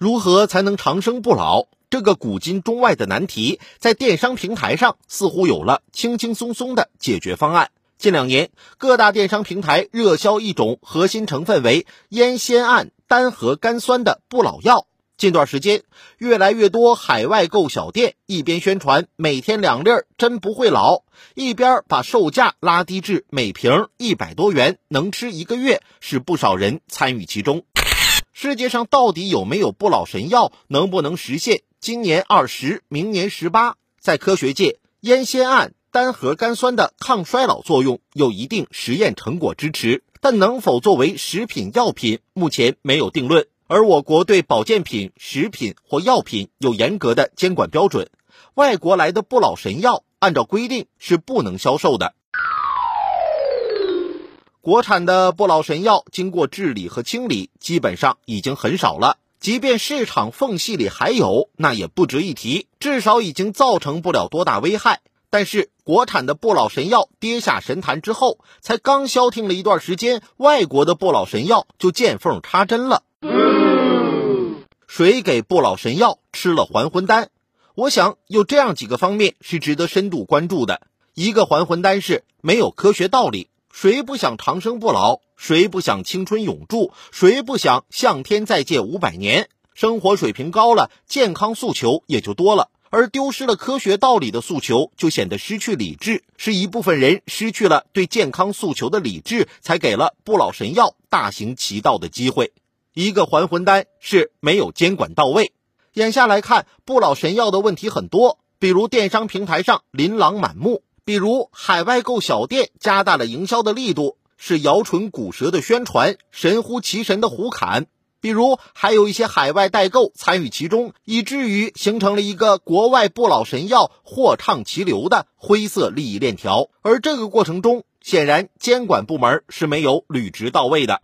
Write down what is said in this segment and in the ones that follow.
如何才能长生不老？这个古今中外的难题，在电商平台上似乎有了轻轻松松的解决方案。近两年，各大电商平台热销一种核心成分为烟酰胺单核苷酸的不老药。近段时间，越来越多海外购小店一边宣传每天两粒真不会老，一边把售价拉低至每瓶一百多元，能吃一个月，使不少人参与其中。世界上到底有没有不老神药？能不能实现今年二十，明年十八？在科学界，烟酰胺单核苷酸的抗衰老作用有一定实验成果支持，但能否作为食品药品，目前没有定论。而我国对保健品、食品或药品有严格的监管标准，外国来的不老神药按照规定是不能销售的。国产的不老神药经过治理和清理，基本上已经很少了。即便市场缝隙里还有，那也不值一提，至少已经造成不了多大危害。但是，国产的不老神药跌下神坛之后，才刚消停了一段时间，外国的不老神药就见缝插针了。谁给不老神药吃了还魂丹？我想有这样几个方面是值得深度关注的。一个还魂丹是没有科学道理。谁不想长生不老？谁不想青春永驻？谁不想向天再借五百年？生活水平高了，健康诉求也就多了，而丢失了科学道理的诉求，就显得失去理智。是一部分人失去了对健康诉求的理智，才给了不老神药大行其道的机会。一个还魂丹是没有监管到位。眼下来看，不老神药的问题很多，比如电商平台上琳琅满目。比如海外购小店加大了营销的力度，是摇唇鼓舌的宣传，神乎其神的胡侃；比如还有一些海外代购参与其中，以至于形成了一个国外不老神药货畅其流的灰色利益链条。而这个过程中，显然监管部门是没有履职到位的。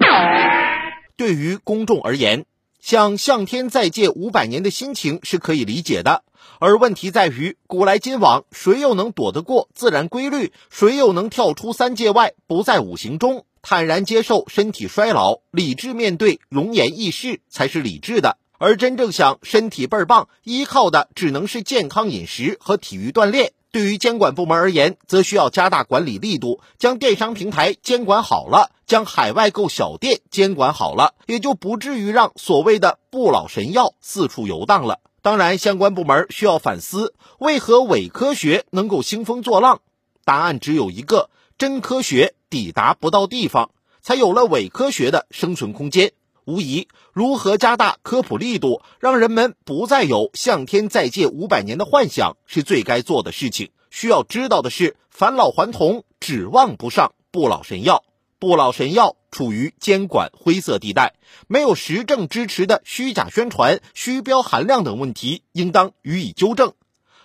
对于公众而言，像向天再借五百年的心情是可以理解的。而问题在于，古来今往，谁又能躲得过自然规律？谁又能跳出三界外，不在五行中？坦然接受身体衰老，理智面对容颜易逝，才是理智的。而真正想身体倍儿棒，依靠的只能是健康饮食和体育锻炼。对于监管部门而言，则需要加大管理力度，将电商平台监管好了，将海外购小店监管好了，也就不至于让所谓的不老神药四处游荡了。当然，相关部门需要反思，为何伪科学能够兴风作浪？答案只有一个：真科学抵达不到地方，才有了伪科学的生存空间。无疑，如何加大科普力度，让人们不再有向天再借五百年的幻想，是最该做的事情。需要知道的是，返老还童指望不上不老神药。不老神药处于监管灰色地带，没有实证支持的虚假宣传、虚标含量等问题，应当予以纠正。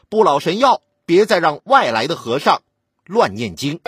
不老神药，别再让外来的和尚乱念经。